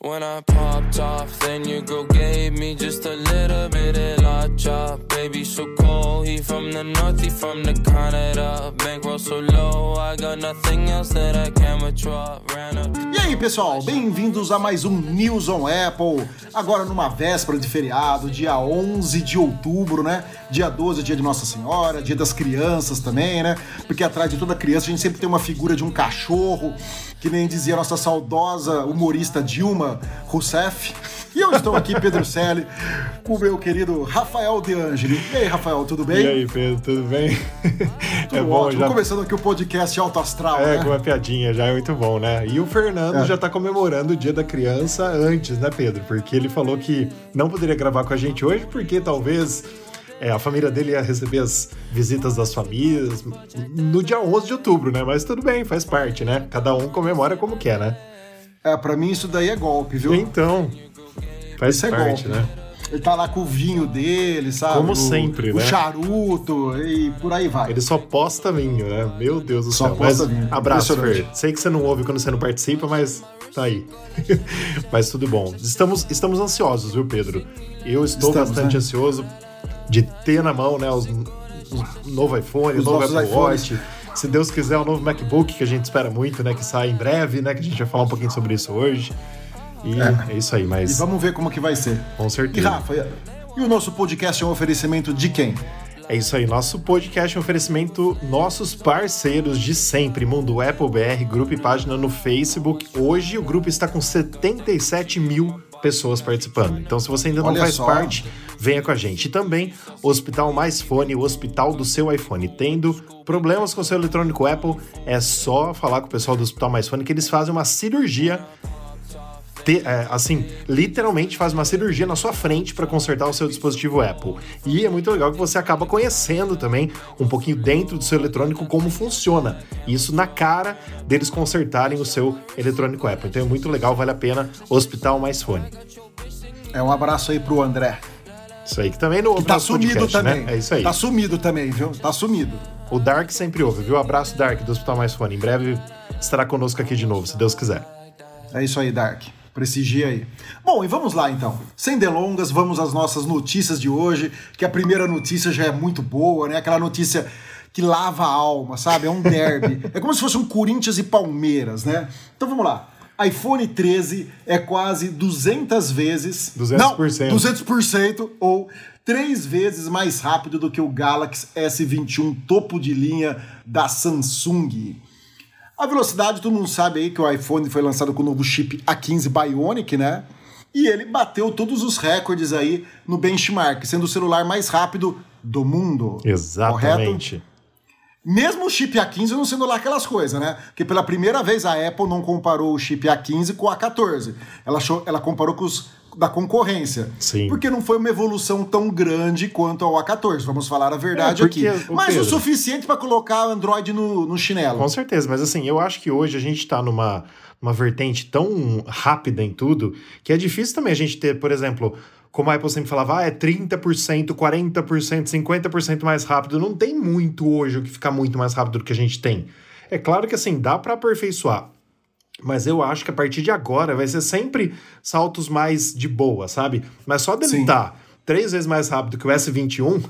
When I popped off, then you go gave me just a little bit of la chop. Baby, so cold, he from the north, he from the Canada. Bankroll so low, I got nothing else that I can withdraw. Ran up. E aí, pessoal, bem-vindos a mais um News on Apple. Agora numa véspera de feriado, dia 11 de outubro, né? Dia 12 dia de Nossa Senhora, dia das crianças também, né? Porque atrás de toda criança a gente sempre tem uma figura de um cachorro, que nem dizia nossa saudosa humorista Dilma Rousseff. E eu estou aqui, Pedro Selle, com o meu querido Rafael De Angeli. E aí, Rafael, tudo bem? E aí, Pedro, tudo bem? Tudo é bom ótimo. já. Começando aqui o podcast Alto Astral, É, né? com uma piadinha já é muito bom, né? E o Fernando É. já tá comemorando o Dia da Criança antes, né, Pedro? Porque ele falou que não poderia gravar com a gente hoje, porque talvez é, a família dele ia receber as visitas das famílias no dia 11 de outubro, né? Mas tudo bem, faz parte, né? Cada um comemora como quer, né? É, pra mim isso daí é golpe, viu? Então, faz Isso é parte, golpe. né? Ele tá lá com o vinho dele, sabe? Como O- sempre, o né? charuto e por aí vai. Ele só posta vinho, né? Meu Deus do Só céu. posta mas, vinho. Abraço. Fer. Sei que você não ouve quando você não participa, mas tá aí. mas tudo bom. Estamos, estamos ansiosos, viu, Pedro? Eu estou Estamos, bastante né? ansioso de ter na mão, né, os, o novo iPhone, Os o novo Apple. Watch. Se Deus quiser, o novo MacBook, que a gente espera muito, né? Que sai em breve, né? Que a gente vai falar um pouquinho sobre isso hoje. E é, isso aí, E mas vamos ver como que vai ser. com E certeza. Rafa, e o nosso podcast é um oferecimento de quem? É isso aí, nosso podcast é um oferecimento nossos parceiros de sempre, Mundo Apple BR, grupo e página no Facebook. Hoje o grupo está com 77 mil pessoas participando. Então, se você ainda não Olha faz só. parte, venha com a gente. E também o Hospital Mais Fone, o hospital do seu iPhone. Tendo problemas com o seu eletrônico Apple, é só falar com o pessoal do Hospital Mais Fone que eles fazem uma cirurgia te- é, assim, literalmente faz uma cirurgia na sua frente para consertar o seu dispositivo Apple. E é muito legal que você acaba conhecendo também um pouquinho dentro do seu eletrônico como funciona. Isso na cara deles consertarem o seu eletrônico Apple. Então é muito legal, vale a pena. Hospital Mais Fone. É um abraço aí pro André. Isso aí que também não Que ouve tá nosso sumido podcast, também. né? É isso aí. Tá sumido também, viu? Tá sumido. O Dark sempre ouve, viu? Abraço Dark do Hospital Mais Fone. Em breve estará conosco aqui de novo, se Deus quiser. É isso aí, Dark. Prestigia aí. Bom, e vamos lá então. Sem delongas, vamos às nossas notícias de hoje, que a primeira notícia já é muito boa, né? Aquela notícia que lava a alma, sabe? É um derby. é como se fosse um Corinthians e Palmeiras, né? Então vamos lá. iPhone 13 é quase 200 vezes... 200%. Não, 200% ou três vezes mais rápido do que o Galaxy S21 topo de linha da Samsung. A velocidade, todo mundo sabe aí que o iPhone foi lançado com o novo chip A15 Bionic, né? E ele bateu todos os recordes aí no benchmark, sendo o celular mais rápido do mundo. Correto? Exatamente. Mesmo o chip A15 não sendo lá aquelas coisas, né? Porque pela primeira vez a Apple não comparou o chip A15 com o A14. Ela, achou, ela comparou com os da concorrência. Sim. Porque não foi uma evolução tão grande quanto ao A14, vamos falar a verdade É, aqui. ô, Mas o Pedro- suficiente para colocar Android no, no chinelo. Com certeza, mas assim, eu acho que hoje a gente tá numa uma vertente tão rápida em tudo que é difícil também a gente ter, por exemplo, como a Apple sempre falava, ah, é 30%, 40%, 50% mais rápido. Não tem muito hoje o que ficar muito mais rápido do que a gente tem. É claro que assim, dá para aperfeiçoar. Mas eu acho que a partir de agora vai ser sempre saltos mais de boa, sabe? Mas só dele estar três vezes mais rápido que o S21,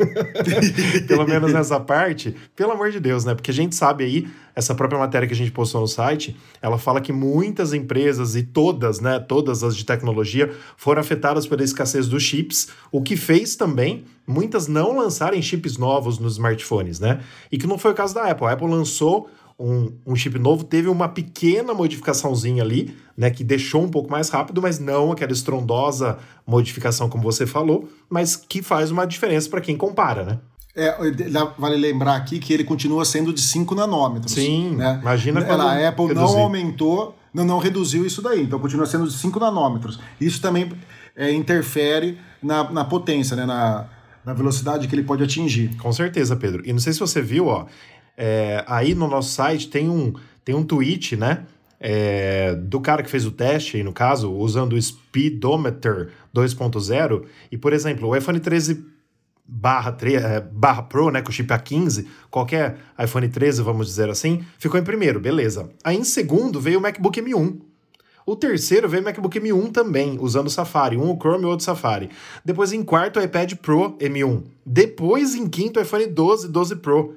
pelo menos nessa parte, pelo amor de Deus, né? Porque a gente sabe aí, essa própria matéria que a gente postou no site, ela fala que muitas empresas e todas, né, todas as de tecnologia foram afetadas pela escassez dos chips, o que fez também muitas não lançarem chips novos nos smartphones, né? E que não foi o caso da Apple. A Apple lançou um, um chip novo, teve uma pequena modificaçãozinha ali, né, que deixou um pouco mais rápido, mas não aquela estrondosa modificação como você falou, mas que faz uma diferença para quem compara, né? É, vale lembrar aqui que ele continua sendo de 5 nanômetros. Sim, né? imagina quando a Apple não reduzir. aumentou, não, não reduziu isso daí, então continua sendo de 5 nanômetros. Isso também é, interfere na, na potência, né? na, na velocidade que ele pode atingir. Com certeza, Pedro. E não sei se você viu, ó, é, aí no nosso site tem um, tem um tweet, né? é, do cara que fez o teste, aí no caso, usando o Speedometer 2.0. E, por exemplo, o iPhone 13 barra, 3, é, barra Pro, né, com o chip A15, qualquer iPhone 13, vamos dizer assim, ficou em primeiro, beleza. Aí em segundo veio o MacBook M1. O terceiro veio o MacBook M1 também, usando o Safari. Um o Chrome e o outro Safari. Depois em quarto o iPad Pro M1. Depois em quinto o iPhone 12, 12 Pro.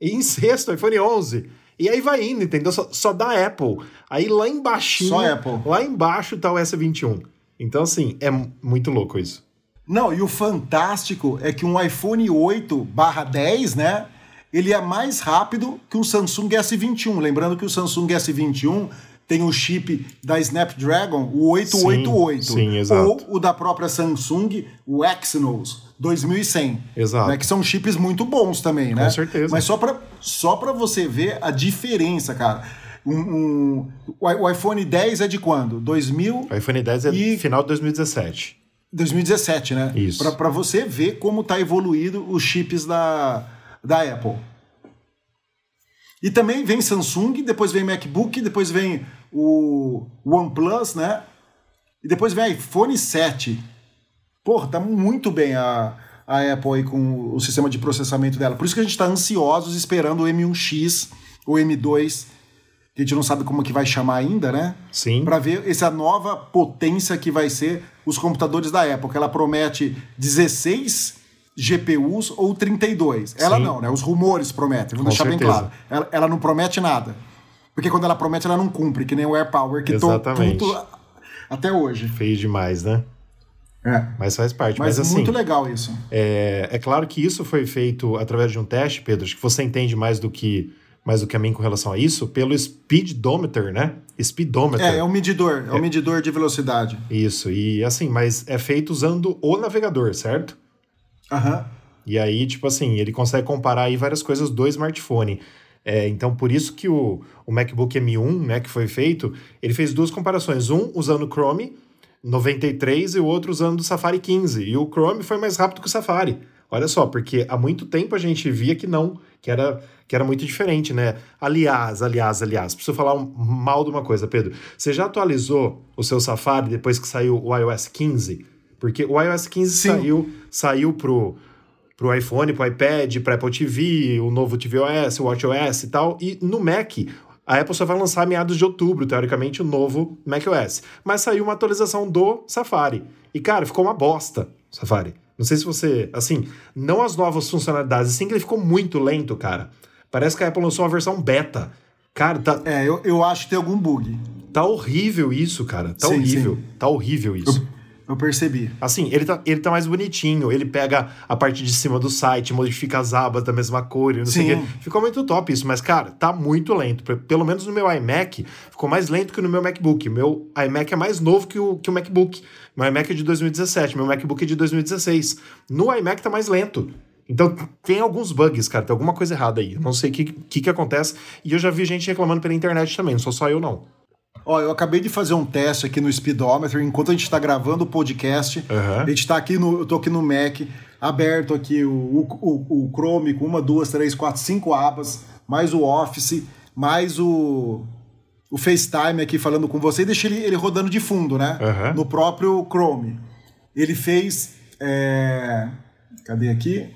E em sexto iPhone 11. E aí vai indo, entendeu? Só, só dá Apple. Aí lá embaixo. Só Apple. Lá embaixo tá o S21. Então, assim, é muito louco isso. Não, e o fantástico é que um iPhone 8 barra 10, né? Ele é mais rápido que um Samsung S21. Lembrando que o Samsung S21 tem o chip da Snapdragon, o 888. Sim, sim, exato. Ou o da própria Samsung, o Exynos 2100. Exato. Né, que são chips muito bons também, né? Com certeza. Mas só para só pra você ver a diferença, cara. Um, um, o iPhone 10 é de quando? 2000? O iPhone 10 é E- final de 2017. 2017, né? Isso. Para você ver como tá evoluído os chips da, da Apple. E também vem Samsung, depois vem MacBook, depois vem o OnePlus, né? E depois vem iPhone 7. Porra, tá muito bem a, a Apple aí com o sistema de processamento dela. Por isso que a gente tá ansiosos esperando o M1X, o M2, que a gente não sabe como que vai chamar ainda, né? Sim. para ver essa nova potência que vai ser os computadores da Apple, que ela promete 16 GPUs ou 32. Ela Sim. não, né? Os rumores prometem, vou Com deixar bem certeza. claro. Ela, ela não promete nada. Porque quando ela promete, ela não cumpre, que nem o AirPower, que tô Exatamente. puto até hoje. Feio demais, né? É. Mas faz parte. Mas, Mas, assim, muito legal isso. É, é claro que isso foi feito através de um teste, Pedro. Acho que você entende mais do que mais do que a mim com relação a isso, pelo speedometer, né? Speedometer. É, é um medidor, é um medidor de velocidade. Isso, e assim, mas é feito usando o navegador, certo? Aham. E aí, tipo assim, ele consegue comparar aí várias coisas do smartphone. É, então, por isso que o, o MacBook M1, né, que foi feito, ele fez duas comparações. Um usando o Chrome 93 e o outro usando o Safari 15. E o Chrome foi mais rápido que o Safari. Olha só, porque há muito tempo a gente via que não, que era, que era muito diferente, né? Aliás, aliás, aliás, preciso falar um- mal de uma coisa, Pedro. Você já atualizou o seu Safari depois que saiu o iOS 15? Porque o iOS 15 Sim. saiu, saiu pro, pro iPhone, pro iPad, pro Apple TV, o novo tvOS, o WatchOS e tal. E no Mac, a Apple só vai lançar meados de outubro, teoricamente, o novo macOS. Mas saiu uma atualização do Safari. E, cara, ficou uma bosta, Safari. Não sei se você. Assim, não as novas funcionalidades, assim que ele ficou muito lento, cara. Parece que a Apple lançou uma versão beta. Cara, tá, É, eu, eu acho que tem algum bug. tá horrível isso, cara. Tá Sim, horrível. sim. Tá horrível isso. Eu percebi. Assim, ele tá, ele tá mais bonitinho. Ele pega a parte de cima do site, modifica as abas da mesma cor e não sei o Sim. quê. Ficou muito top isso, mas, cara, tá muito lento. Pelo menos no meu iMac, ficou mais lento que no meu MacBook. Meu iMac é mais novo que o, que o MacBook. Meu iMac é de 2017, meu MacBook é de 2016. No iMac tá mais lento. Então, tem alguns bugs, cara. Tem alguma coisa errada aí. Eu não sei o que, que, que acontece. E eu já vi gente reclamando pela internet também, não sou só eu, não. Ó, eu acabei de fazer um teste aqui no Speedometer, enquanto a gente está gravando o podcast. Aham. A gente tá aqui no. Eu tô aqui no Mac, aberto aqui o, o, o, Chrome com uma, duas, três, quatro, cinco abas, mais o Office, mais o. O FaceTime aqui falando com você e deixei ele, ele rodando de fundo, né? Aham. No próprio Chrome. Ele fez. é, Cadê aqui?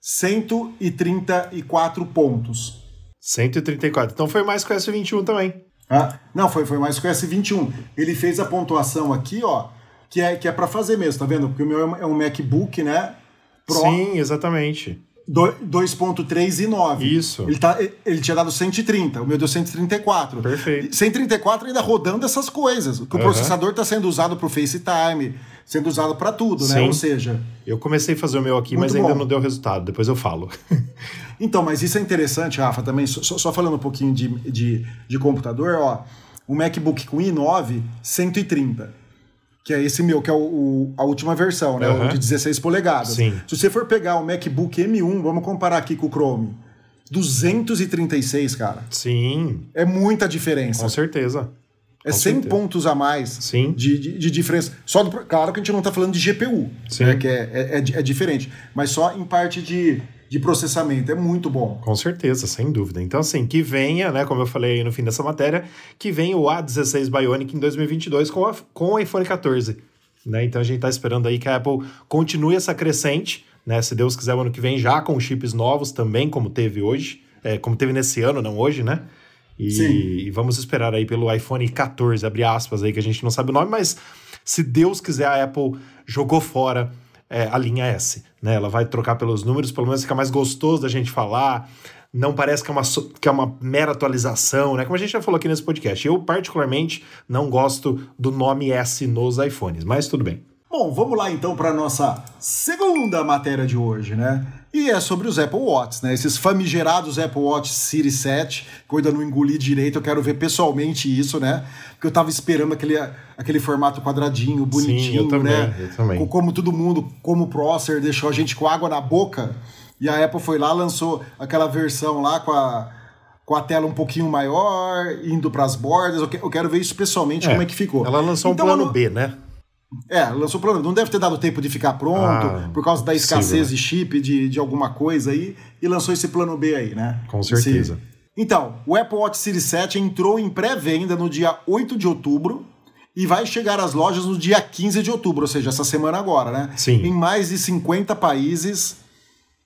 134 pontos. 134. Então foi mais que o S21 também. Ah, não, foi, foi mais que o S21. Ele fez a pontuação aqui, ó, que é, que é para fazer mesmo, tá vendo? Porque o meu é um- é MacBook, né? Pro Sim, exatamente. do- 2.3 e 9. Isso. Ele, tá, ele tinha dado 130, o meu deu 134. Perfeito. 134 ainda rodando essas coisas. Que o Aham. processador tá sendo usado pro FaceTime, sendo usado para tudo, né? Sim. Ou seja, Eu comecei a fazer o meu aqui, mas ainda bom. não deu resultado. Depois eu falo. Então, mas isso é interessante, Rafa, também, só, só falando um pouquinho de, de, de computador, ó. O MacBook com i9, 130. Que é esse meu, que é o, o- a última versão, né? O Aham. de 16 polegadas. Sim. Se você for pegar o MacBook M1, vamos comparar aqui com o Chrome. 236, cara. Sim, É muita diferença. com certeza. É com 100 certeza. pontos a mais Sim. de, de, de diferença. Só do- claro que a gente não está falando de GPU, Sim. né, que é, é, é é diferente, mas só em parte de, de processamento. É muito bom. Com certeza, sem dúvida. Então, assim, que venha, né, como eu falei aí no fim dessa matéria, que venha o A16 Bionic em 2022 com, a, com o iPhone 14. Né? Então, a gente está esperando aí que a Apple continue essa crescente, né? Se Deus quiser, o ano que vem já com chips novos também, como teve hoje, é, como teve nesse ano, não hoje, né? E, e, vamos esperar aí pelo iPhone 14, abre aspas aí, que a gente não sabe o nome, mas se Deus quiser, a Apple jogou fora é, a linha S. Né? Ela vai trocar pelos números, pelo menos fica mais gostoso da gente falar. Não parece que é, uma, que é uma mera atualização, né? Como a gente já falou aqui nesse podcast. Eu, particularmente, não gosto do nome S nos iPhones, mas tudo bem. Bom, vamos lá então para nossa segunda matéria de hoje, né? E é sobre os Apple Watch, né? Esses famigerados Apple Watch Series 7, que eu ainda não engoli direito, eu quero ver pessoalmente isso, né? Porque eu tava esperando aquele, aquele formato quadradinho, bonitinho, Sim, eu também, né? Eu também. Como todo mundo, como o Prosser deixou a gente com água na boca, e a Apple foi lá, lançou aquela versão lá com a, com a tela um pouquinho maior, indo para as bordas. Eu quero ver isso pessoalmente, é, como é que ficou. Ela lançou então, um plano B, né? É, lançou plano. Não deve ter dado tempo de ficar pronto ah, por causa da escassez possível. de chip, de, de alguma coisa aí, e lançou esse plano B aí, né? Com certeza. Esse... Então, o Apple Watch Series 7 entrou em pré-venda no dia 8 de outubro e vai chegar às lojas no dia 15 de outubro, ou seja, essa semana agora, né? Sim. Em mais de 50 países.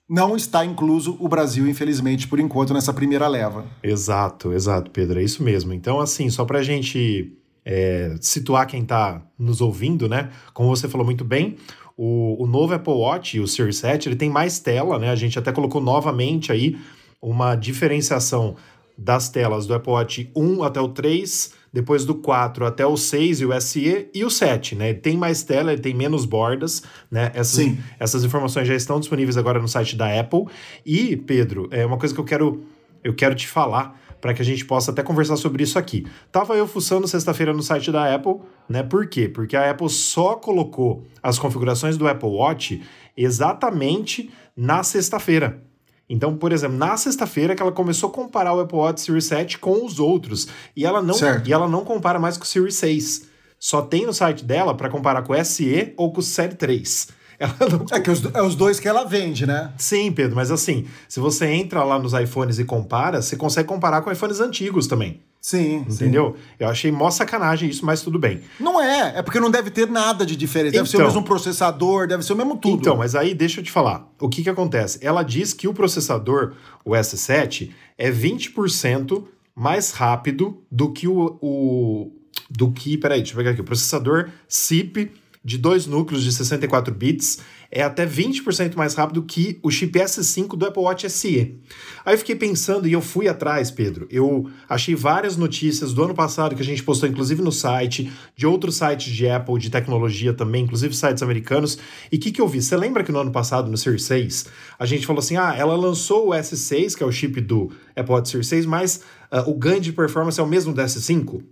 Não está incluso o Brasil, infelizmente, por enquanto, nessa primeira leva. Exato, exato, Pedro. É isso mesmo. Então, assim, só para a gente é, situar quem está nos ouvindo, né? Como você falou muito bem, o, o novo Apple Watch, o Series 7, ele tem mais tela, né? A gente até colocou novamente aí uma diferenciação das telas do Apple Watch 1 até o 3, depois do 4 até o 6 e o SE e o 7, né? Ele tem mais tela, ele tem menos bordas, né? Essas, Sim. essas informações já estão disponíveis agora no site da Apple. E, Pedro, é uma coisa que eu quero, eu quero te falar para que a gente possa até conversar sobre isso aqui. Tava eu fuçando sexta-feira no site da Apple, né? Por quê? Porque a Apple só colocou as configurações do Apple Watch exatamente na sexta-feira. Então, por exemplo, na sexta-feira que ela começou a comparar o Apple Watch Series 7 com os outros, e ela não, e ela não compara mais com o Series 6. Só tem no site dela para comparar com o SE ou com o Série 3. Não... É que os, é os dois que ela vende, né? Sim, Pedro, mas assim, se você entra lá nos iPhones e compara, você consegue comparar com iPhones antigos também. Sim. Entendeu? Sim. Eu achei mó sacanagem isso, mas tudo bem. Não é, é porque não deve ter nada de diferente. Deve então, ser o então. mesmo processador, deve ser o mesmo tudo. Então, mas aí deixa eu te falar. O que que acontece? Ela diz que o processador, o S7, é 20% mais rápido do que o, o. do que. Peraí, deixa eu pegar aqui. O processador SIP de dois núcleos de 64 bits é até 20% mais rápido que o chip S5 do Apple Watch SE. Aí eu fiquei pensando e eu fui atrás, Pedro. Eu achei várias notícias do ano passado que a gente postou, inclusive no site, de outros sites de Apple, de tecnologia também, inclusive sites americanos. E o que, que eu vi? Você lembra que no ano passado, no Series 6, a gente falou assim: ah, ela lançou o S6, que é o chip do Apple Watch Series 6, mas uh, o ganho de performance é o mesmo do S5?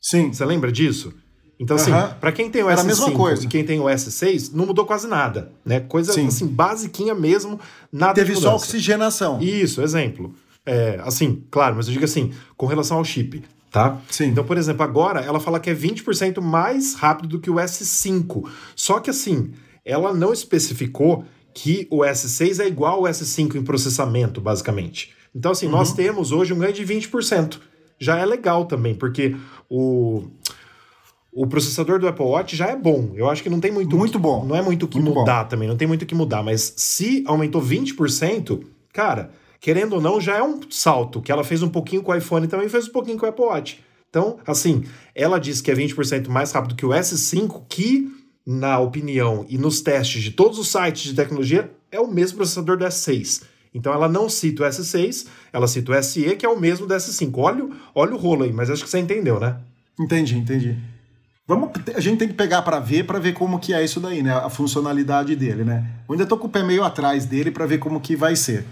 Sim. Você lembra disso? Então, assim, uhum. para quem tem o S5 e quem tem o S6, não mudou quase nada, né? Coisa, Sim. assim, basiquinha mesmo, nada Teve só oxigenação. Isso, exemplo. É, assim, claro, mas eu digo assim, com relação ao chip, tá? Sim. Então, por exemplo, agora ela fala que é 20% mais rápido do que o S5. Só que, assim, ela não especificou que o S6 é igual ao S5 em processamento, basicamente. Então, assim, uhum. nós temos hoje um ganho de 20%. Já é legal também, porque o o processador do Apple Watch já é bom. Eu acho que não tem muito. Muito que, bom. Não é muito o que muito mudar bom. também, não tem muito o que mudar. Mas se aumentou 20%, cara, querendo ou não, já é um salto. Que ela fez um pouquinho com o iPhone também fez um pouquinho com o Apple Watch. Então, assim, ela disse que é 20% mais rápido que o S5, que, na opinião e nos testes de todos os sites de tecnologia, é o mesmo processador do S6. Então ela não cita o S6, ela cita o SE, que é o mesmo do S5. Olha, olha o rolo aí, mas acho que você entendeu, né? Entendi, entendi. Vamos, a gente tem que pegar para ver, para ver como que é isso daí, né? A funcionalidade dele, né? Eu ainda tô com o pé meio atrás dele para ver como que vai ser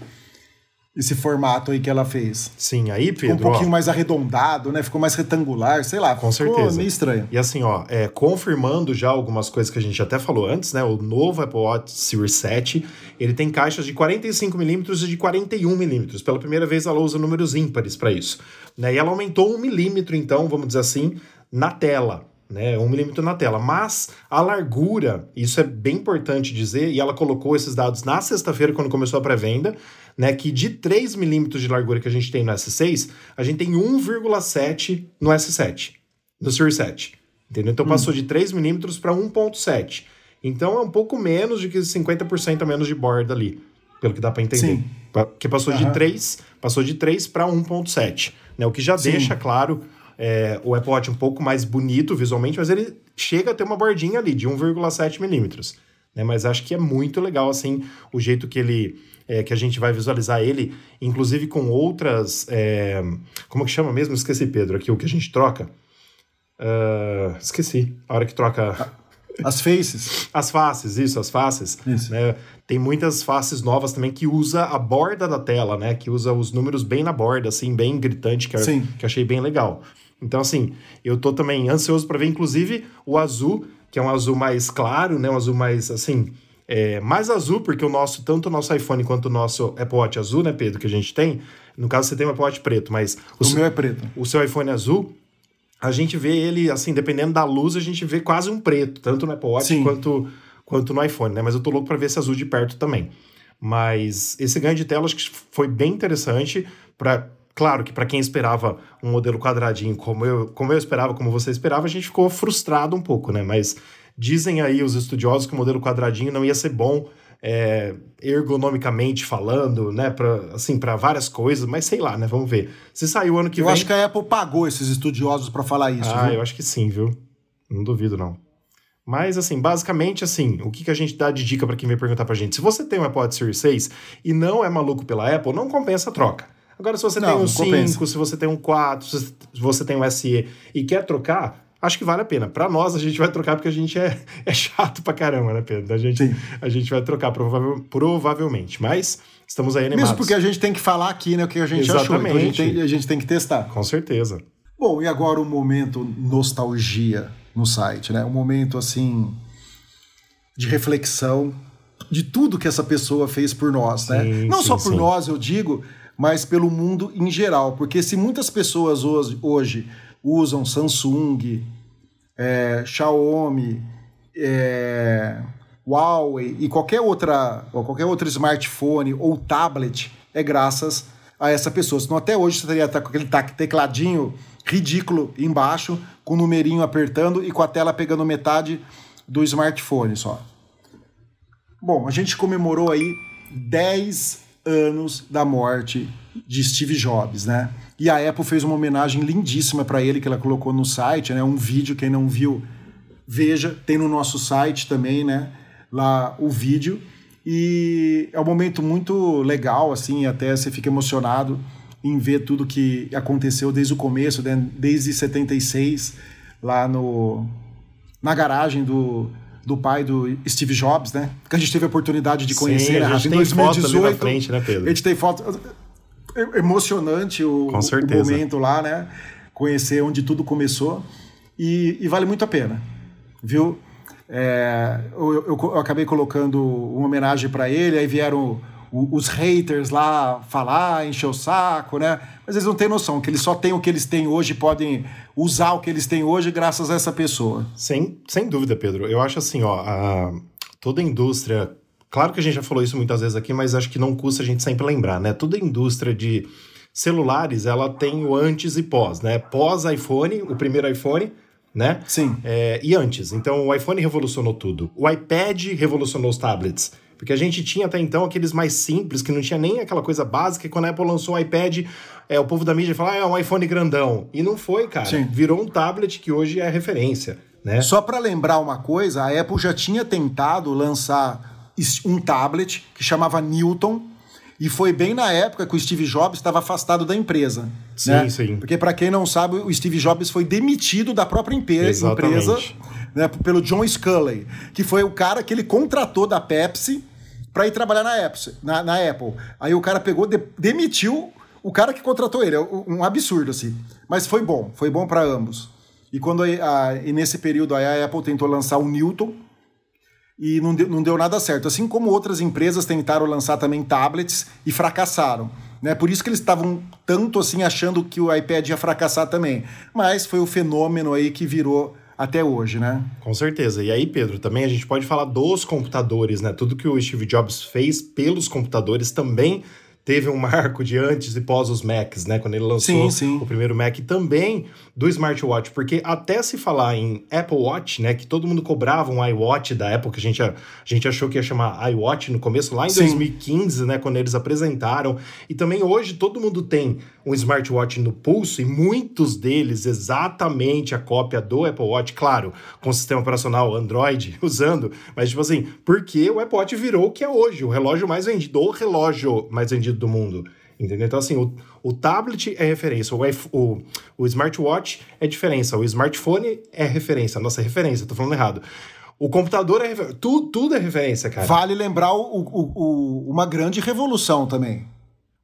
esse formato aí que ela fez. Sim, aí, Pedro. Ficou um pouquinho ó, mais arredondado, né? Ficou mais retangular, sei lá. Com certeza. meio estranho. E assim, ó, é, confirmando já algumas coisas que a gente até falou antes, né? O novo Apple Watch Series 7, ele tem caixas de 45mm e de 41mm. Pela primeira vez ela usa números ímpares para isso. Né? E ela aumentou um milímetro, então, vamos dizer assim, na tela né, um milímetro na tela. Mas a largura, isso é bem importante dizer, e ela colocou esses dados na sexta-feira, quando começou a pré-venda, né, que de 3 milímetros de largura que a gente tem no S6, a gente tem 1,7 no S7, no Series 7. Entendeu? Então hum. passou de 3 milímetros para 1,7. Então é um pouco menos de que 50% a menos de borda ali. pelo que dá para entender. Sim. Que passou de Aham. 3, passou de 3 para 1.7, né? O que já Sim. deixa claro é, o Apple Watch um pouco mais bonito visualmente, mas ele chega a ter uma bordinha ali de 1,7 milímetros. Né? Mas acho que é muito legal assim o jeito que ele é, que a gente vai visualizar ele, inclusive com outras. é, como que chama mesmo? Esqueci, Pedro, aqui o que a gente troca. Ah, esqueci. A hora que troca. As faces. As faces, isso, as faces. Isso. né? Tem muitas faces novas também que usa a borda da tela, né? Que usa os números bem na borda, assim, bem gritante, que, eu- Sim. que eu achei bem legal. Então, assim, eu tô também ansioso para ver, inclusive, o azul, que é um azul mais claro, né? Um azul mais, assim, é, mais azul, porque o nosso, tanto o nosso iPhone quanto o nosso Apple Watch azul, né, Pedro, que a gente tem. No caso, você tem um Apple Watch preto, mas o, O seu- meu é preto. o seu iPhone azul, a gente vê ele, assim, dependendo da luz, a gente vê quase um preto, tanto no Apple Watch Sim. quanto, quanto no iPhone, né? Mas eu tô louco para ver esse azul de perto também. Mas esse ganho de tela acho que foi bem interessante para Claro que para quem esperava um modelo quadradinho como eu, como eu esperava, como você esperava, a gente ficou frustrado um pouco, né? Mas dizem aí os estudiosos que o modelo quadradinho não ia ser bom é, ergonomicamente falando, né? Pra, assim, para várias coisas, mas sei lá, né? Vamos ver. Se saiu ano que Eu vem. acho que a Apple pagou esses estudiosos para falar isso. Ah, viu? eu acho que sim, viu? Não duvido, não. Mas, assim, basicamente, assim, o que, que a gente dá de dica para quem vem perguntar pra gente? Se você tem um Apple Watch Series 6 e não é maluco pela Apple, não compensa a troca. Agora, se você Não, tem um não 5, compensa. se você tem um 4, se você tem um SE e quer trocar, acho que vale a pena. Pra nós, a gente vai trocar porque a gente é, é chato pra caramba, né, Pedro? A gente, Sim. a gente vai trocar provavel- provavelmente. Mas estamos aí animados. Mesmo porque a gente tem que falar aqui né, o que a gente achou. Então a gente, Exatamente. tem, a gente tem que testar. Com certeza. Bom, e agora o momento nostalgia no site, né? Um momento assim de reflexão de tudo que essa pessoa fez por nós, né? Sim, Não sim, só por sim. nós, eu digo, mas pelo mundo em geral, porque se muitas pessoas hoje, hoje usam Samsung, é, Xiaomi, é, Huawei e qualquer outra, ou qualquer outro smartphone ou tablet, é graças a essa pessoa. Senão até hoje você teria estar com aquele tecladinho ridículo embaixo, com o numerinho apertando e com a tela pegando metade do smartphone só. Bom, a gente comemorou aí 10 anos da morte de Steve Jobs, né? E a Apple fez uma homenagem lindíssima para ele que ela colocou no site, né? Um vídeo, quem não viu, veja, tem no nosso site também, né? Lá o vídeo. E é um momento muito legal, assim, até você fica emocionado em ver tudo que aconteceu desde o começo, né? desde 76, lá no, na garagem do, do pai do Steve Jobs, né? Que a gente teve a oportunidade de conhecer, Sim, a gente Rafa? tem foto ali na frente, né, Pedro? A gente tem foto. É emocionante o, o momento lá, né? Conhecer onde tudo começou. E, e vale muito a pena, viu? É, eu, eu- eu acabei colocando uma homenagem para ele, aí vieram o- os haters lá falar, encher o saco, né? Mas eles não têm noção que eles só têm o que eles têm hoje, podem usar o que eles têm hoje graças a essa pessoa. Sem, sem dúvida, Pedro. Eu acho assim, ó, a- toda a indústria. Claro que a gente já falou isso muitas vezes aqui, mas acho que não custa a gente sempre lembrar, né? Toda a indústria de celulares, ela tem o antes e pós, né? Pós iPhone, o primeiro iPhone, né? Sim. É, e antes. Então, o iPhone revolucionou tudo. O iPad revolucionou os tablets. Porque a gente tinha até então aqueles mais simples, que não tinha nem aquela coisa básica. E quando a Apple lançou o iPad, é, o povo da mídia fala, ah, é um iPhone grandão. E não foi, cara. Sim. Virou um tablet que hoje é referência, né? Só para lembrar uma coisa, a Apple já tinha tentado lançar um tablet que chamava Newton e foi bem na época que o Steve Jobs estava afastado da empresa. Sim, né? sim. Porque para quem não sabe, o Steve Jobs foi demitido da própria empe- Exatamente. empresa né, pelo John Sculley, que foi o cara que ele contratou da Pepsi para ir trabalhar na Apple, na, na Apple. Aí o cara pegou, de- demitiu o cara que contratou ele. É um absurdo, assim. Mas foi bom, foi bom para ambos. E, quando a, a- e nesse período a Apple tentou lançar o Newton e não deu, não deu nada certo. Assim como outras empresas tentaram lançar também tablets e fracassaram. Né? Por isso que eles estavam tanto assim achando que o iPad ia fracassar também. Mas foi o fenômeno aí que virou até hoje, né? Com certeza. E aí, Pedro, também a gente pode falar dos computadores, né? Tudo que o Steve Jobs fez pelos computadores também teve um marco de antes e pós os Macs, né? Quando ele lançou Sim, sim. o primeiro Mac, e também do smartwatch, porque até se falar em Apple Watch, né? Que todo mundo cobrava um iWatch da Apple, que a gente, a, gente achou que ia chamar iWatch no começo, lá em Sim. 2015, né? Quando eles apresentaram. E também hoje todo mundo tem um smartwatch no pulso, e muitos deles exatamente a cópia do Apple Watch, claro, com sistema operacional Android usando, mas tipo assim, porque o Apple Watch virou o que é hoje, o relógio mais vendido, o relógio mais vendido do mundo. Entendeu? Então, assim, o, o tablet é referência, o, o, o smartwatch é diferença, o smartphone é referência, nossa referência, tô falando errado. O computador é referência, tudo, tudo é referência, cara. Vale lembrar o, o- o- uma grande revolução também.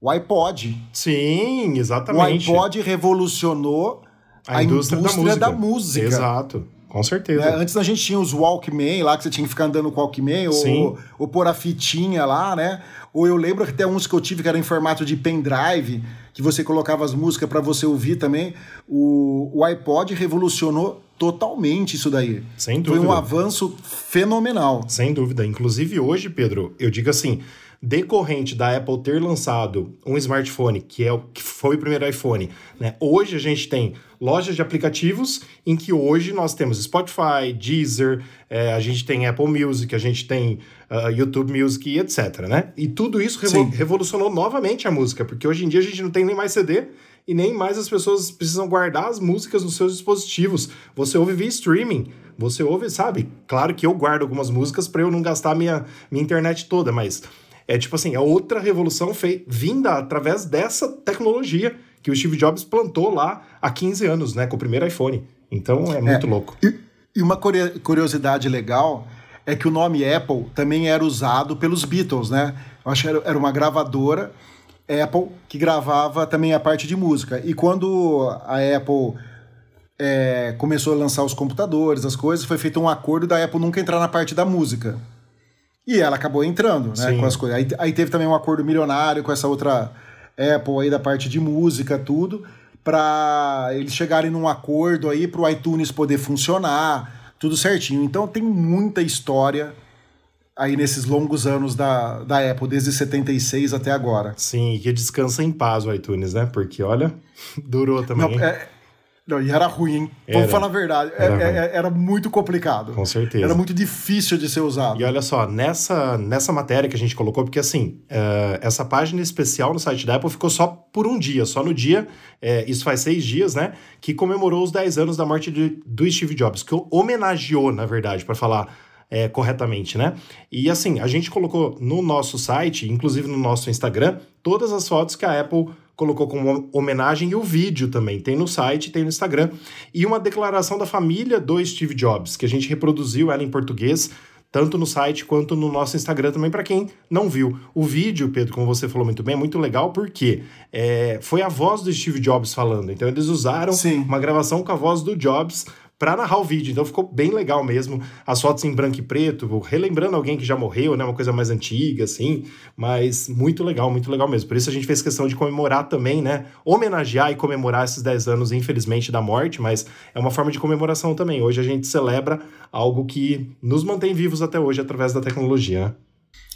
O iPod. Sim, O exatamente. iPod revolucionou a, indústria, da música. Exato, com certeza. né? Antes a gente tinha os Walkman lá, que você tinha que ficar andando com o Walkman, ou, ou pôr a fitinha lá, né? Ou eu lembro que até uns que eu tive que era em formato de pendrive, que você colocava as músicas para você ouvir também. O, o iPod revolucionou totalmente isso daí. Sem Foi um dúvida. avanço fenomenal. Sem dúvida. Inclusive hoje, Pedro, eu digo assim, decorrente da Apple ter lançado um smartphone, que é o que foi o primeiro iPhone, né? Hoje a gente tem lojas de aplicativos em que hoje nós temos Spotify, Deezer, eh, a gente tem Apple Music, a gente tem ah, YouTube Music e etc, né? E tudo isso revo- Sim. revolucionou novamente a música, porque hoje em dia a gente não tem nem mais CD e nem mais as pessoas precisam guardar as músicas nos seus dispositivos. Você ouve via streaming. Você ouve, sabe? Claro que eu guardo algumas músicas para eu não gastar minha, minha internet toda, mas é tipo assim, é outra revolução fei- vinda através dessa tecnologia que o Steve Jobs plantou lá há 15 anos, né, com o primeiro iPhone. Então é muito louco. E, e uma curio- curiosidade legal é que o nome Apple também era usado pelos Beatles, né? Eu acho que era, era uma gravadora Apple que gravava também a parte de música. E quando a Apple é, começou a lançar os computadores, as coisas, foi feito um acordo da Apple nunca entrar na parte da música. E ela acabou entrando, né? Sim. Com as coisas. Aí, aí teve também um acordo milionário com essa outra Apple aí da parte de música, tudo, para eles chegarem num acordo aí para o iTunes poder funcionar, tudo certinho. Então tem muita história aí nesses longos anos da, da Apple, desde 76 até agora. Sim, e que descansa em paz o iTunes, né? Porque olha, durou também. Não, é- não, e era ruim, hein? Era. Vamos falar a verdade. É- Era é- é- era muito complicado. Com certeza. Era muito difícil de ser usado. E olha só, nessa, nessa matéria que a gente colocou, porque assim, eh, essa página especial no site da Apple ficou só por um dia, só no dia, eh, isso faz seis dias, né? Que comemorou os 10 anos da morte de- do Steve Jobs, que homenageou, na verdade, para falar eh, corretamente, né? E assim, a gente colocou no nosso site, inclusive no nosso Instagram, todas as fotos que a Apple colocou como homenagem e o vídeo também. Tem no site, tem no Instagram. E uma declaração da família do Steve Jobs, que a gente reproduziu ela em português, tanto no site quanto no nosso Instagram também, para quem não viu. O vídeo, Pedro, como você falou muito bem, é muito legal porque é, foi a voz do Steve Jobs falando. Então eles usaram Sim. uma gravação com a voz do Jobs para narrar o vídeo. Então ficou bem legal mesmo. As fotos em branco e preto, relembrando alguém que já morreu, né? Uma coisa mais antiga, assim. Mas muito legal, muito legal mesmo. Por isso a gente fez questão de comemorar também, né? Homenagear e comemorar esses 10 anos, infelizmente, da morte, mas é uma forma de comemoração também. Hoje a gente celebra algo que nos mantém vivos até hoje através da tecnologia, né?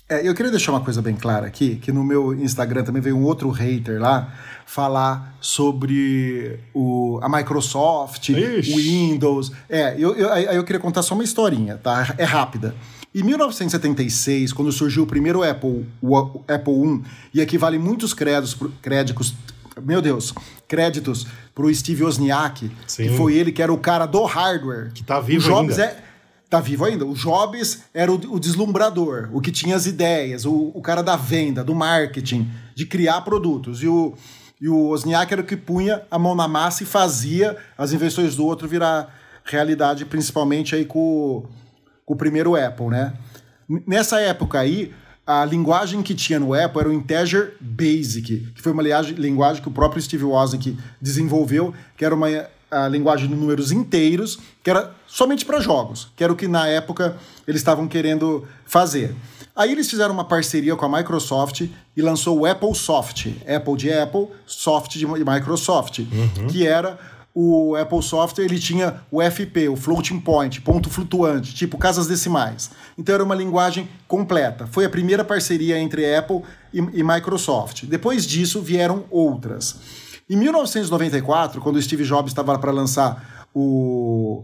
É, eu queria deixar uma coisa bem clara aqui, que no meu Instagram também veio um outro hater lá falar sobre o, a Microsoft, Ixi. o Windows. É, eu, eu, aí eu queria contar só uma historinha, tá? É rápida. Em 1976, quando surgiu o primeiro Apple, o Apple I, e aqui vale muitos créditos, créditos meu Deus, créditos pro Steve Wozniak, Sim. que foi ele que era o cara do hardware. Que tá vivo o Jobs ainda. É, tá vivo ainda. O Jobs era o, o deslumbrador, o que tinha as ideias, o, o cara da venda, do marketing, de criar produtos. E o, e o Wozniak era o que punha a mão na massa e fazia as invenções do outro virar realidade, principalmente aí com, o- com o primeiro Apple, né? Nessa época aí, a linguagem que tinha no Apple era o Integer Basic, que foi uma linguagem que o próprio Steve Wozniak desenvolveu, que era uma a linguagem de números inteiros, que era somente para jogos, que era o que na época eles estavam querendo fazer. Aí eles fizeram uma parceria com a Microsoft e lançou o Apple Soft, Apple de Apple, Soft de Microsoft, que era o Apple Software ele tinha o FP, o floating point, ponto flutuante, tipo casas decimais. Então era uma linguagem completa. Foi a primeira parceria entre Apple e, e Microsoft. Depois disso vieram outras. Em 1994, quando o Steve Jobs estava para lançar o,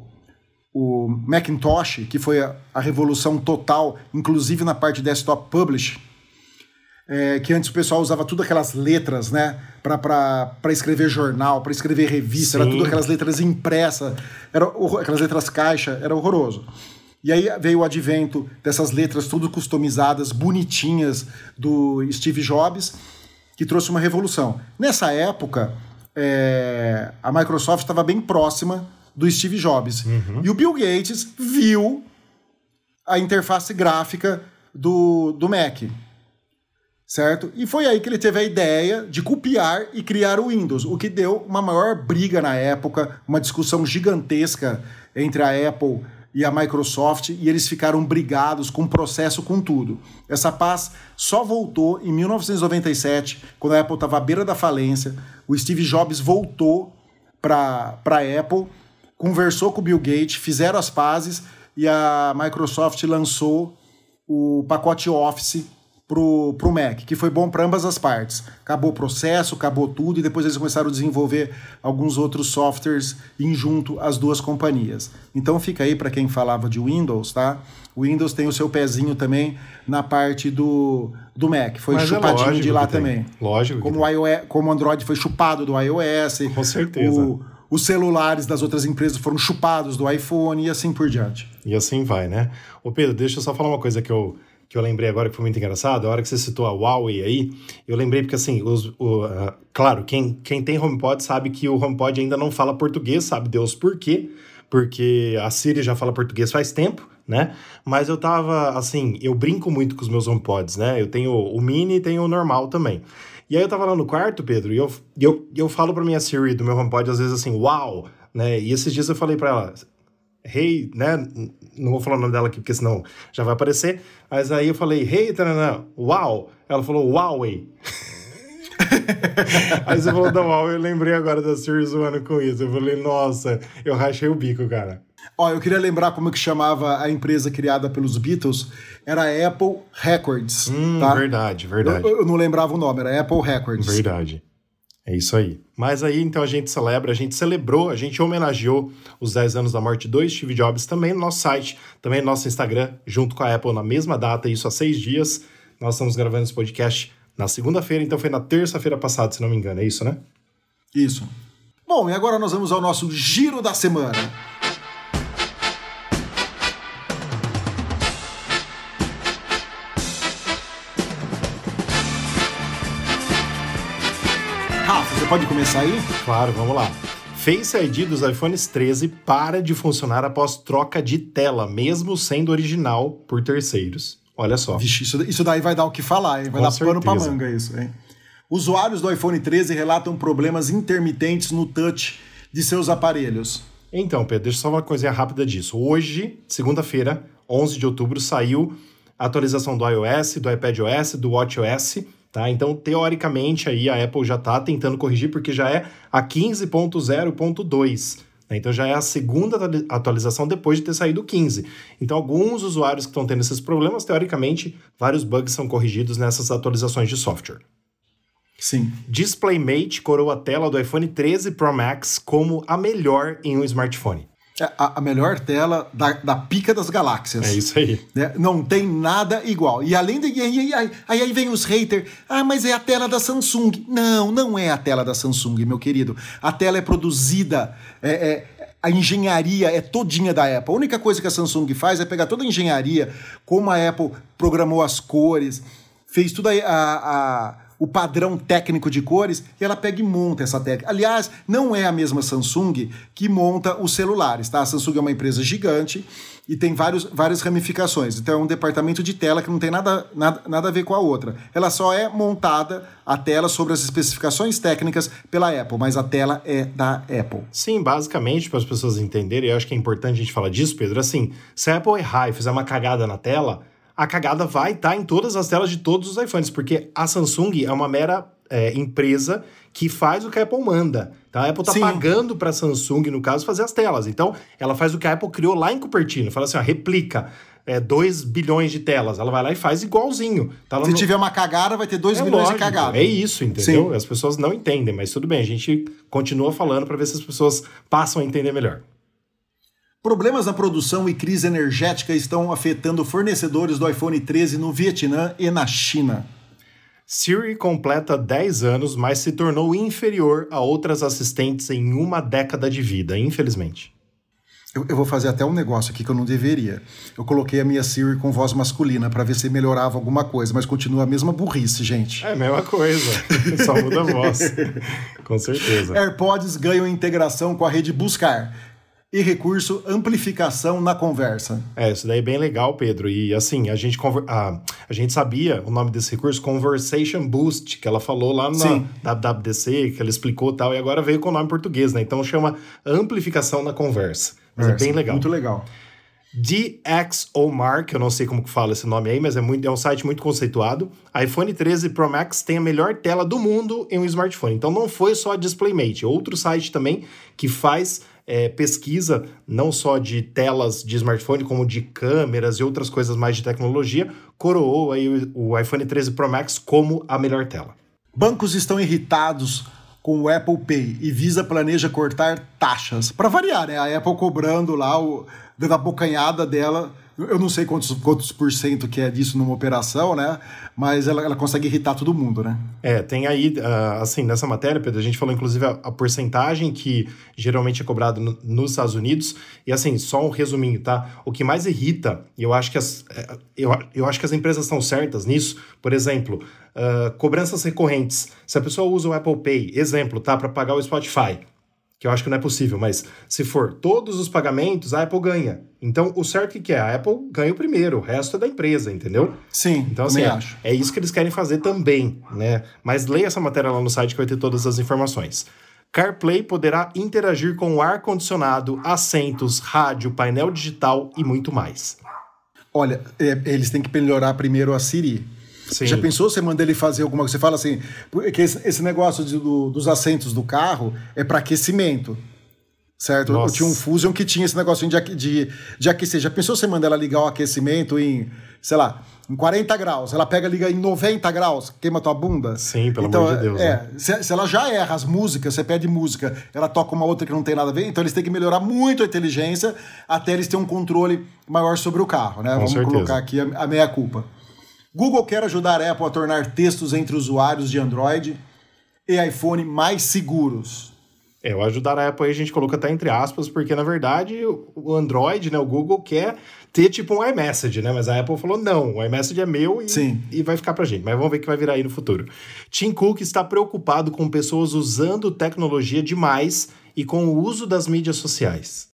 o Macintosh, que foi a, a, revolução total, inclusive na parte desktop publish, é, que antes o pessoal usava tudo aquelas letras, né? Para escrever jornal, para escrever revista, Sim. era tudo aquelas letras impressas, era, aquelas letras caixa, era horroroso. E aí veio o advento dessas letras tudo customizadas, bonitinhas, do Steve Jobs, que trouxe uma revolução. Nessa época, é, a Microsoft estava bem próxima do Steve Jobs. Uhum. E o Bill Gates viu a interface gráfica do, do Mac certo? E foi aí que ele teve a ideia de copiar e criar o Windows, o que deu uma maior briga na época, uma discussão gigantesca entre a Apple e a Microsoft, e eles ficaram brigados com o processo, com tudo. Essa paz só voltou em 1997, quando a Apple estava à beira da falência. O Steve Jobs voltou para a Apple, conversou com o Bill Gates, fizeram as pazes e a Microsoft lançou o pacote Office pro, pro Mac, que foi bom para ambas as partes. Acabou o processo, acabou tudo, e depois eles começaram a desenvolver alguns outros softwares em junto às duas companhias. Então fica aí para quem falava de Windows, tá? O Windows tem o seu pezinho também na parte do, do Mac. Foi Mas é chupadinho é de lá também. Lógico. Como o, iOS, como o Android foi chupado do iOS. Com certeza. O, os celulares das outras empresas foram chupados do iPhone e assim por diante. E assim vai, né? Ô Pedro, deixa eu só falar uma coisa que eu que eu lembrei agora que foi muito engraçado, a hora que você citou a Huawei aí, eu lembrei porque assim, os, o, uh, claro, quem, quem tem HomePod sabe que o HomePod ainda não fala português, sabe Deus por quê, porque a Siri já fala português faz tempo, né? Mas eu tava, assim, eu brinco muito com os meus HomePods, né? Eu tenho o Mini e tenho o normal também. E aí eu tava lá no quarto, Pedro, e eu, eu, eu falo pra minha Siri do meu HomePod às vezes assim, uau, né? E esses dias eu falei pra ela, hey, né? Não vou falar o nome dela aqui porque senão já vai aparecer. Mas aí eu falei, hey, taranã, uau. Ela falou, Huawei. aí você falou da Huawei, eu lembrei agora da Siri zoando com isso. Eu falei, nossa, eu rachei o bico, cara. Ó, eu queria lembrar como que chamava a empresa criada pelos Beatles. Era Apple Records. Hum, tá? Verdade, verdade. Eu, eu não lembrava o nome, era Apple Records. Verdade. É isso aí. Mas aí então a gente celebra, a gente celebrou, a gente homenageou os 10 anos da morte do Steve Jobs também no nosso site, também no nosso Instagram, junto com a Apple na mesma data, isso há seis dias. Nós estamos gravando esse podcast na segunda-feira, então foi na terça-feira passada, se não me engano, é isso, né? Isso. Bom, e agora nós vamos ao nosso giro da semana. Pode começar aí? Claro, vamos lá. Face ID dos iPhones 13 para de funcionar após troca de tela, mesmo sendo original por terceiros. Olha só. Vixe, isso, isso daí vai dar o que falar, hein? Vai Com dar certeza. pano pra manga isso, hein? Usuários do iPhone 13 relatam problemas intermitentes no touch de seus aparelhos. Então, Pedro, deixa eu só uma coisinha rápida disso. Hoje, segunda-feira, 11 de outubro, saiu a atualização do iOS, do iPadOS, do WatchOS Tá? Então, teoricamente, aí a Apple já está tentando corrigir, porque já é a 15.0.2. Né? Então, já é a segunda atualização depois de ter saído o 15. Então, alguns usuários que estão tendo esses problemas, teoricamente, vários bugs são corrigidos nessas atualizações de software. Sim. DisplayMate coroa a tela do iPhone 13 Pro Max como a melhor em um smartphone. É a, melhor tela da, da pica das galáxias. É isso aí. Né? Não tem nada igual. E além de. Aí, aí, aí vem os haters. Ah, mas é a tela da Samsung. Não, não é a tela da Samsung, meu querido. A tela é produzida. É, é, a engenharia é todinha da Apple. A única coisa que a Samsung faz é pegar toda a engenharia, como a Apple programou as cores, fez tudo a, a o padrão técnico de cores e ela pega e monta essa técnica. Aliás, não é a mesma Samsung que monta os celulares, tá? A Samsung é uma empresa gigante e tem vários, várias ramificações. Então é um departamento de tela que não tem nada, nada, nada a ver com a outra. Ela só é montada a tela sobre as especificações técnicas pela Apple, mas a tela é da Apple. Sim, basicamente, para as pessoas entenderem, eu acho que é importante a gente falar disso, Pedro, assim, se a Apple errar e fizer uma cagada na tela, a cagada vai estar tá em todas as telas de todos os iPhones, porque a Samsung é uma mera é, empresa que faz o que a Apple manda. Então, a Apple está pagando para a Samsung, no caso, fazer as telas. Então, ela faz o que a Apple criou lá em Cupertino. Fala assim, ó, replica é, 2 bilhões de telas. Ela vai lá e faz igualzinho. Tá Se tiver uma cagada, vai ter 2 é bilhões lógico, de cagada. É isso, entendeu? Sim. As pessoas não entendem, mas tudo bem, a gente continua falando para ver se as pessoas passam a entender melhor. Problemas na produção e crise energética estão afetando fornecedores do iPhone 13 no Vietnã e na China. Siri completa 10 anos, mas se tornou inferior a outras assistentes em uma década de vida, infelizmente. Eu, eu, vou fazer até um negócio aqui que eu não deveria. Eu coloquei a minha Siri com voz masculina para ver se melhorava alguma coisa, mas continua a mesma burrice, gente. É a mesma coisa, só muda a voz. com certeza. AirPods ganham integração com a rede Buscar e recurso amplificação na conversa. É, isso daí é bem legal, Pedro. E assim, a gente, a, a gente sabia o nome desse recurso, Conversation Boost, que ela falou lá na WWDC, que ela explicou tal, e agora veio com o nome português, né? Então chama amplificação na conversa. Mas é, é bem legal. Muito legal. DxOMar, que eu não sei como que fala esse nome aí, mas é, muito, é um site muito conceituado. iPhone 13 Pro Max tem a melhor tela do mundo em um smartphone. Então não foi só a DisplayMate, outro site também que faz é, pesquisa não só de telas de smartphone, como de câmeras e outras coisas mais de tecnologia, coroou aí o, o iPhone 13 Pro Max como a melhor tela. Bancos estão irritados com o Apple Pay e Visa planeja cortar taxas. Para variar, né? A Apple cobrando lá, o, dando a bocanhada dela eu não sei quantos, quantos por cento que é disso numa operação, né? Mas ela, ela consegue irritar todo mundo, né? É, tem aí, uh, assim, nessa matéria, Pedro, a gente falou inclusive a, a porcentagem que geralmente é cobrado no, nos Estados Unidos. E assim, só um resuminho, tá? O que mais irrita, e eu acho que as, é, eu, eu acho que as empresas estão certas nisso, por exemplo, uh, cobranças recorrentes. Se a pessoa usa o Apple Pay, exemplo, tá? Para pagar o Spotify que eu acho que não é possível, mas se for todos os pagamentos, a Apple ganha. Então, o certo que é? A Apple ganha o primeiro, o resto é da empresa, entendeu? Sim, então assim, é, acho. é isso que eles querem fazer também, né? Mas leia essa matéria lá no site que vai ter todas as informações. CarPlay poderá interagir com o ar-condicionado, assentos, rádio, painel digital e muito mais. Olha, é, eles têm que melhorar primeiro a Siri Sim. Já pensou você manda ele fazer alguma coisa? Você fala assim, que esse, negócio de, do, dos assentos do carro é para aquecimento. Certo? Nossa. Eu tinha um Fusion que tinha esse negocinho de, de, de aquecer. Já pensou você manda ela ligar o aquecimento em, sei lá, em 40 graus? Ela pega liga em 90 graus, queima tua bunda? Sim, pelo então, amor de Deus. É, né? se, se, ela já erra as músicas, você pede música, ela toca uma outra que não tem nada a ver, então eles têm que melhorar muito a inteligência até eles terem um controle maior sobre o carro, né? Com Vamos certeza. colocar aqui a, a meia culpa. Google quer ajudar a Apple a tornar textos entre usuários de Android e iPhone mais seguros. É, o ajudar a Apple aí a gente coloca até entre aspas, porque na verdade o Android, né, o Google quer ter tipo um iMessage, né? Mas a Apple falou: não, o iMessage é meu e, Sim. e vai ficar pra gente. Mas vamos ver o que vai virar aí no futuro. Tim Cook está preocupado com pessoas usando tecnologia demais e com o uso das mídias sociais.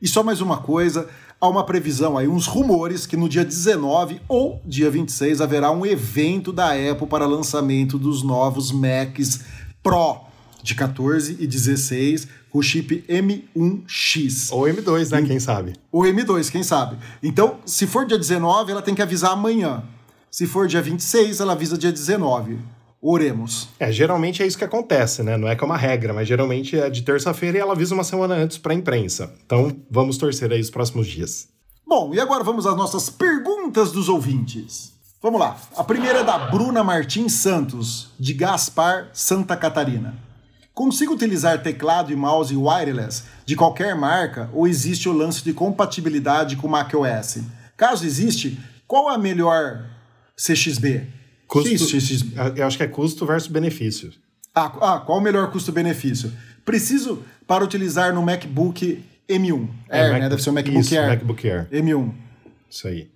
E só mais uma coisa: há uma previsão aí, uns rumores que no dia 19 ou dia 26 haverá um evento da Apple para lançamento dos novos Macs Pro de 14 e 16 com o chip M1X. Ou M2, né? Quem sabe? Ou M2, quem sabe. Então, se for dia 19, ela tem que avisar amanhã. Se for dia 26, ela avisa dia 19. Oremos. É, geralmente é isso que acontece, né? Não é que é uma regra, mas geralmente é de terça-feira e ela avisa uma semana antes para a imprensa. Então vamos torcer aí os próximos dias. Bom, e agora vamos às nossas perguntas dos ouvintes. Vamos lá. A primeira é da Bruna Martins Santos, de Gaspar, Santa Catarina. Consigo utilizar teclado e mouse wireless de qualquer marca ou existe o lance de compatibilidade com macOS? Caso existe, qual a melhor CXB? Custo, eu acho que é custo versus benefício. Ah, ah qual o melhor custo-benefício? Preciso para utilizar no MacBook M1. É, Air, né? Deve ser o MacBook isso, Air. MacBook Air. M1. Isso aí.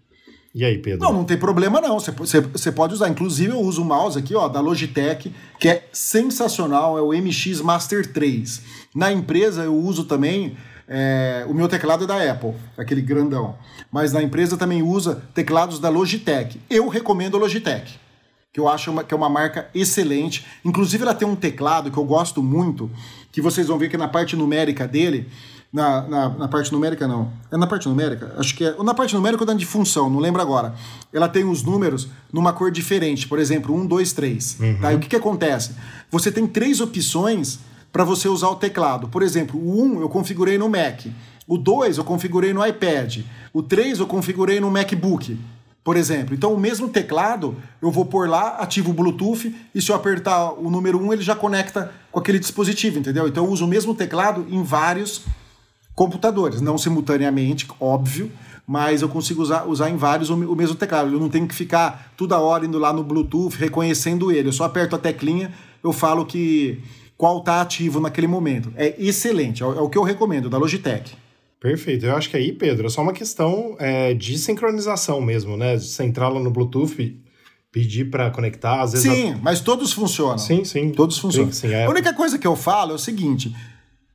E aí, Pedro? Não, não tem problema não. Você, pode usar. Inclusive, eu uso o mouse aqui, ó, da Logitech, que é sensacional, é o MX Master 3. Na empresa, eu uso também. É, o meu teclado é da Apple, aquele grandão. Mas na empresa também usa teclados da Logitech. Eu recomendo a Logitech que eu acho uma, que é uma marca excelente. Inclusive, ela tem um teclado que eu gosto muito, que vocês vão ver que na parte numérica dele Na, na, na, parte numérica, não. É na parte numérica? Acho que é. Ou na parte numérica ou na de função, não lembro agora. Ela tem os números numa cor diferente. Por exemplo, 1, 2, 3. Tá? E o que, que acontece? Você tem três opções para você usar o teclado. Por exemplo, o 1 eu configurei no Mac. O 2 eu configurei no iPad. O 3 eu configurei no MacBook por exemplo. Então, o mesmo teclado, eu vou pôr lá, ativo o Bluetooth, e se eu apertar o número 1, ele já conecta com aquele dispositivo, entendeu? Então, eu uso o mesmo teclado em vários computadores, não simultaneamente, óbvio, mas eu consigo usar, usar em vários o, o mesmo teclado. Eu não tenho que ficar toda hora indo lá no Bluetooth, reconhecendo ele. Eu só aperto a teclinha, eu falo que qual está ativo naquele momento. É excelente, é, é o que eu recomendo, da Logitech. Perfeito. Eu acho que aí, Pedro, é só uma questão é, de sincronização mesmo, né? Você entrar lá no Bluetooth, pedir para conectar, às vezes. Sim, a... mas todos funcionam. Sim, sim. Todos funcionam. Sim, sim, é... A única coisa que eu falo é o seguinte: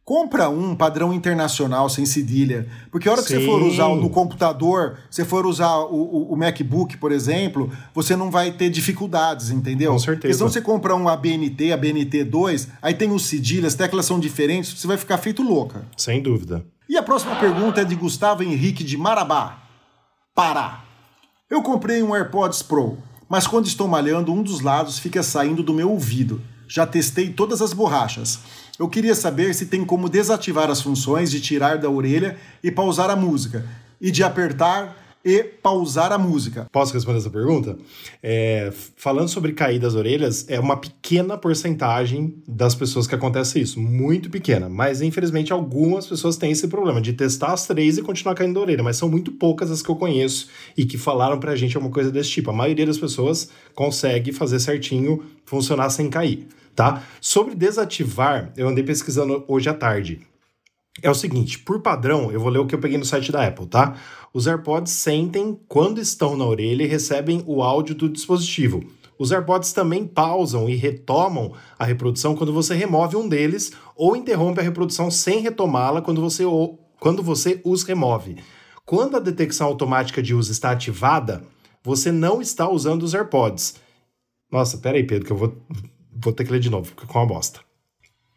compra um padrão internacional sem cedilha. Porque a hora que Sim. você for usar no computador, você for usar o, o, o, MacBook, por exemplo, você não vai ter dificuldades, entendeu? Com certeza. Porque senão você compra um ABNT, ABNT 2, aí tem os cedilhas, teclas são diferentes, você vai ficar feito louca. Sem dúvida. E a próxima pergunta é de Gustavo Henrique de Marabá, Pará. Eu comprei um AirPods Pro, mas quando estou malhando, um dos lados fica saindo do meu ouvido. Já testei todas as borrachas. Eu queria saber se tem como desativar as funções de tirar da orelha e pausar a música, e de apertar e pausar a música. Posso responder essa pergunta? É, falando sobre cair das orelhas, é uma pequena porcentagem das pessoas que acontece isso, muito pequena. Mas infelizmente algumas pessoas têm esse problema de testar as três e continuar caindo da orelha, mas são muito poucas as que eu conheço e que falaram pra gente alguma coisa desse tipo. A maioria das pessoas consegue fazer certinho, funcionar sem cair. Tá? Sobre desativar, eu andei pesquisando hoje à tarde. É o seguinte, por padrão, eu vou ler o que eu peguei no site da Apple, tá? Os AirPods sentem quando estão na orelha e recebem o áudio do dispositivo. Os AirPods também pausam e retomam a reprodução quando você remove um deles ou interrompe a reprodução sem retomá-la quando você, quando você os remove. Quando a detecção automática de uso está ativada, você não está usando os AirPods. Nossa, pera aí, Pedro, que eu vou, vou ter que ler de novo, porque com uma bosta.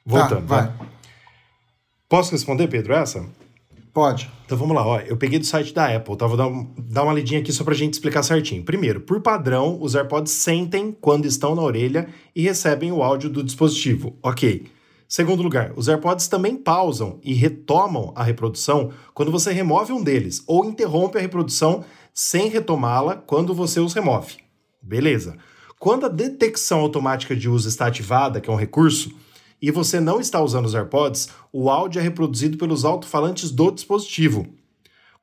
Voltando, tá, vai. Né? Posso responder, Pedro, essa? Pode. Então vamos lá, ó. Eu peguei do site da Apple, tá? Vou dar, um, dar uma lidinha aqui só pra gente explicar certinho. Primeiro, por padrão, os AirPods sentem quando estão na orelha e recebem o áudio do dispositivo. Ok. Segundo lugar, os AirPods também pausam e retomam a reprodução quando você remove um deles, ou interrompe a reprodução sem retomá-la quando você os remove. Beleza. Quando a detecção automática de uso está ativada, que é um recurso, e você não está usando os AirPods, o áudio é reproduzido pelos alto-falantes do dispositivo.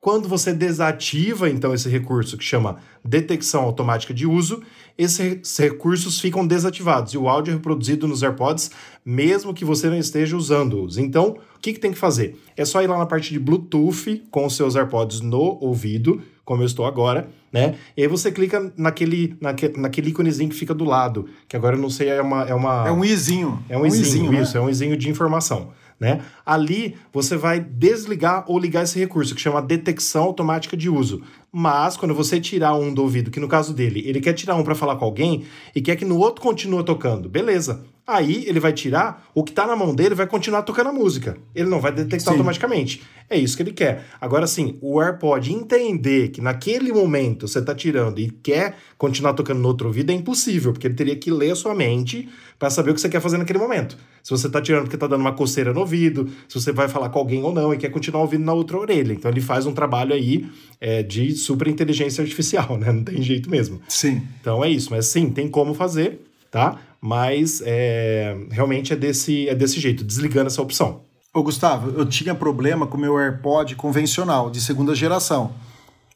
Quando você desativa então esse recurso que chama detecção automática de uso, esses recursos ficam desativados e o áudio é reproduzido nos AirPods mesmo que você não esteja usando-os. Então, o que, que tem que fazer? É só ir lá na parte de Bluetooth com os seus AirPods no ouvido, como eu estou agora, né? E aí você clica naquele, naque, naquele íconezinho que fica do lado, que agora eu não sei, é uma... É, uma, é um izinho. É um, um izinho, izinho isso, né? é um izinho de informação. Né? Ali você vai desligar ou ligar esse recurso que chama detecção automática de uso. Mas quando você tirar um do ouvido, que no caso dele, ele quer tirar um para falar com alguém e quer que no outro continue tocando, beleza? Aí ele vai tirar, o que está na mão dele vai continuar tocando a música. Ele não vai detectar sim. automaticamente. É isso que ele quer. Agora sim, o AirPod entender que naquele momento você está tirando e quer continuar tocando no outro ouvido é impossível, porque ele teria que ler a sua mente para saber o que você quer fazer naquele momento. Se você está tirando porque está dando uma coceira no ouvido, se você vai falar com alguém ou não e quer continuar ouvindo na outra orelha. Então ele faz um trabalho aí é, de super inteligência artificial, né? Não tem jeito mesmo. Sim. Então é isso. Mas sim, tem como fazer, tá? Mas é, realmente é desse, é desse jeito, desligando essa opção. Ô Gustavo, eu tinha problema com o meu AirPod convencional, de segunda geração.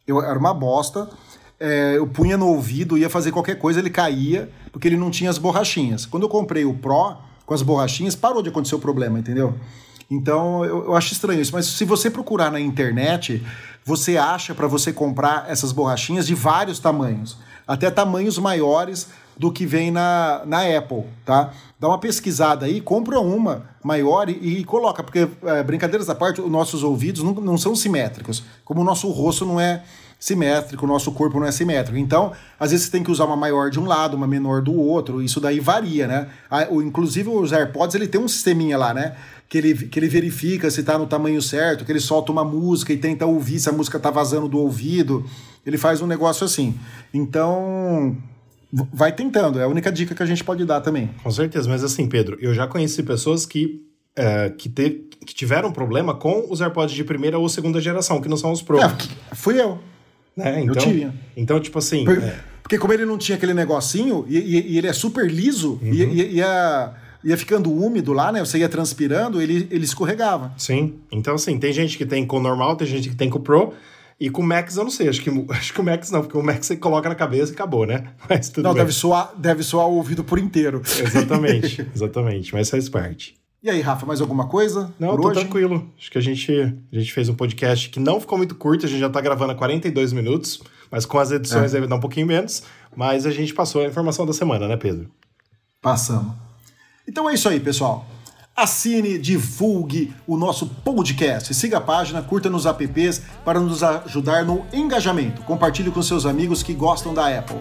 Eu, era uma bosta, é, eu punha no ouvido, ia fazer qualquer coisa, ele caía, porque ele não tinha as borrachinhas. Quando eu comprei o Pro, com as borrachinhas, parou de acontecer o problema, entendeu? Então eu, eu acho estranho isso. Mas se você procurar na internet, você acha para você comprar essas borrachinhas de vários tamanhos. Até tamanhos maiores do que vem na, na Apple, tá? Dá uma pesquisada aí, compra uma maior e, e coloca, porque, é, brincadeiras à parte, os nossos ouvidos não, não são simétricos, como o nosso rosto não é simétrico, o nosso corpo não é simétrico. Então, às vezes você tem que usar uma maior de um lado, uma menor do outro, isso daí varia, né? Inclusive os AirPods, ele tem um sisteminha lá, né? Que ele, que ele verifica se tá no tamanho certo, que ele solta uma música e tenta ouvir se a música tá vazando do ouvido. Ele faz um negócio assim. Então, vai tentando, é a única dica que a gente pode dar também. Com certeza, mas assim, Pedro, eu já conheci pessoas que é, que, te, que tiveram problema com os AirPods de primeira ou segunda geração, que não são os Pro. É, fui eu. Né? Então, eu tinha. Então, tipo assim. Por, é. Porque como ele não tinha aquele negocinho, e, e, e ele é super liso, uhum. e, ia, ia ficando úmido lá, né? Você ia transpirando, ele, ele escorregava. Sim. Então, assim, tem gente que tem com o normal, tem gente que tem com o Pro. E com o Max eu não sei, acho que, acho que o Max não, porque o Max você coloca na cabeça e acabou, né? Mas tudo não, bem. deve soar, deve soar o ouvido por inteiro. Exatamente, exatamente, mas faz parte. E aí, Rafa, mais alguma coisa? Não, tô hoje? tranquilo. Acho que a gente, a gente fez um podcast que não ficou muito curto, a gente já tá gravando há 42 minutos, mas com as edições é. vai dar um pouquinho menos. Mas a gente passou a informação da semana, né, Pedro? Passamos. Então é isso aí, pessoal. Assine, divulgue o nosso podcast, siga a página, curta nos apps para nos ajudar no engajamento. Compartilhe com seus amigos que gostam da Apple.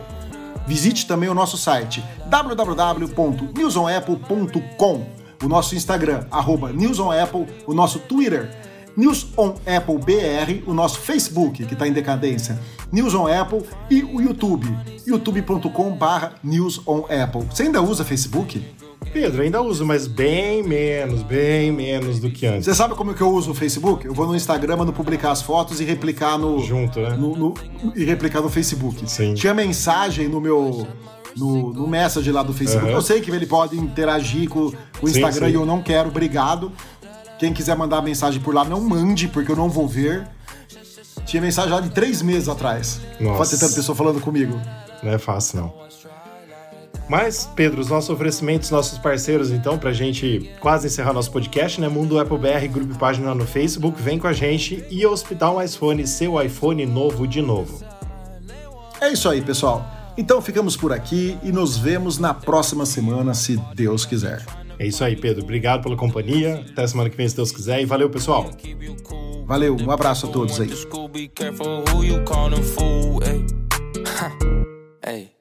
Visite também o nosso site www.newsonapple.com o nosso Instagram, arroba NewsOnApple, o nosso Twitter, NewsOnAppleBR, o nosso Facebook, que está em decadência, NewsOnApple e o YouTube, youtube.com.br NewsOnApple. Você ainda usa Facebook? Pedro, ainda uso, mas bem menos, bem menos do que antes. Você sabe como que eu uso o Facebook? Eu vou no Instagram, mando publicar as fotos e replicar no. Junto, né? No, no, e replicar no Facebook. Sim. Tinha mensagem no meu no, no message lá do Facebook. Uhum. Eu sei que ele pode interagir com, com o Instagram sim, sim. e eu não quero, obrigado. Quem quiser mandar mensagem por lá, não mande, porque eu não vou ver. Tinha mensagem lá de três meses atrás. Nossa. Pode ter tanta pessoa falando comigo. Não é fácil, não. Mas, Pedro, os nossos oferecimentos, nossos parceiros, então, pra gente quase encerrar nosso podcast, né? Mundo Apple BR, grupo e página no Facebook, vem com a gente e Hospital iPhone, seu iPhone novo de novo. É isso aí, pessoal. Então ficamos por aqui e nos vemos na próxima semana, se Deus quiser. É isso aí, Pedro. Obrigado pela companhia. Até semana que vem, se Deus quiser. E valeu, pessoal. Valeu, um abraço a todos aí.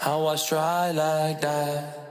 How I try like that?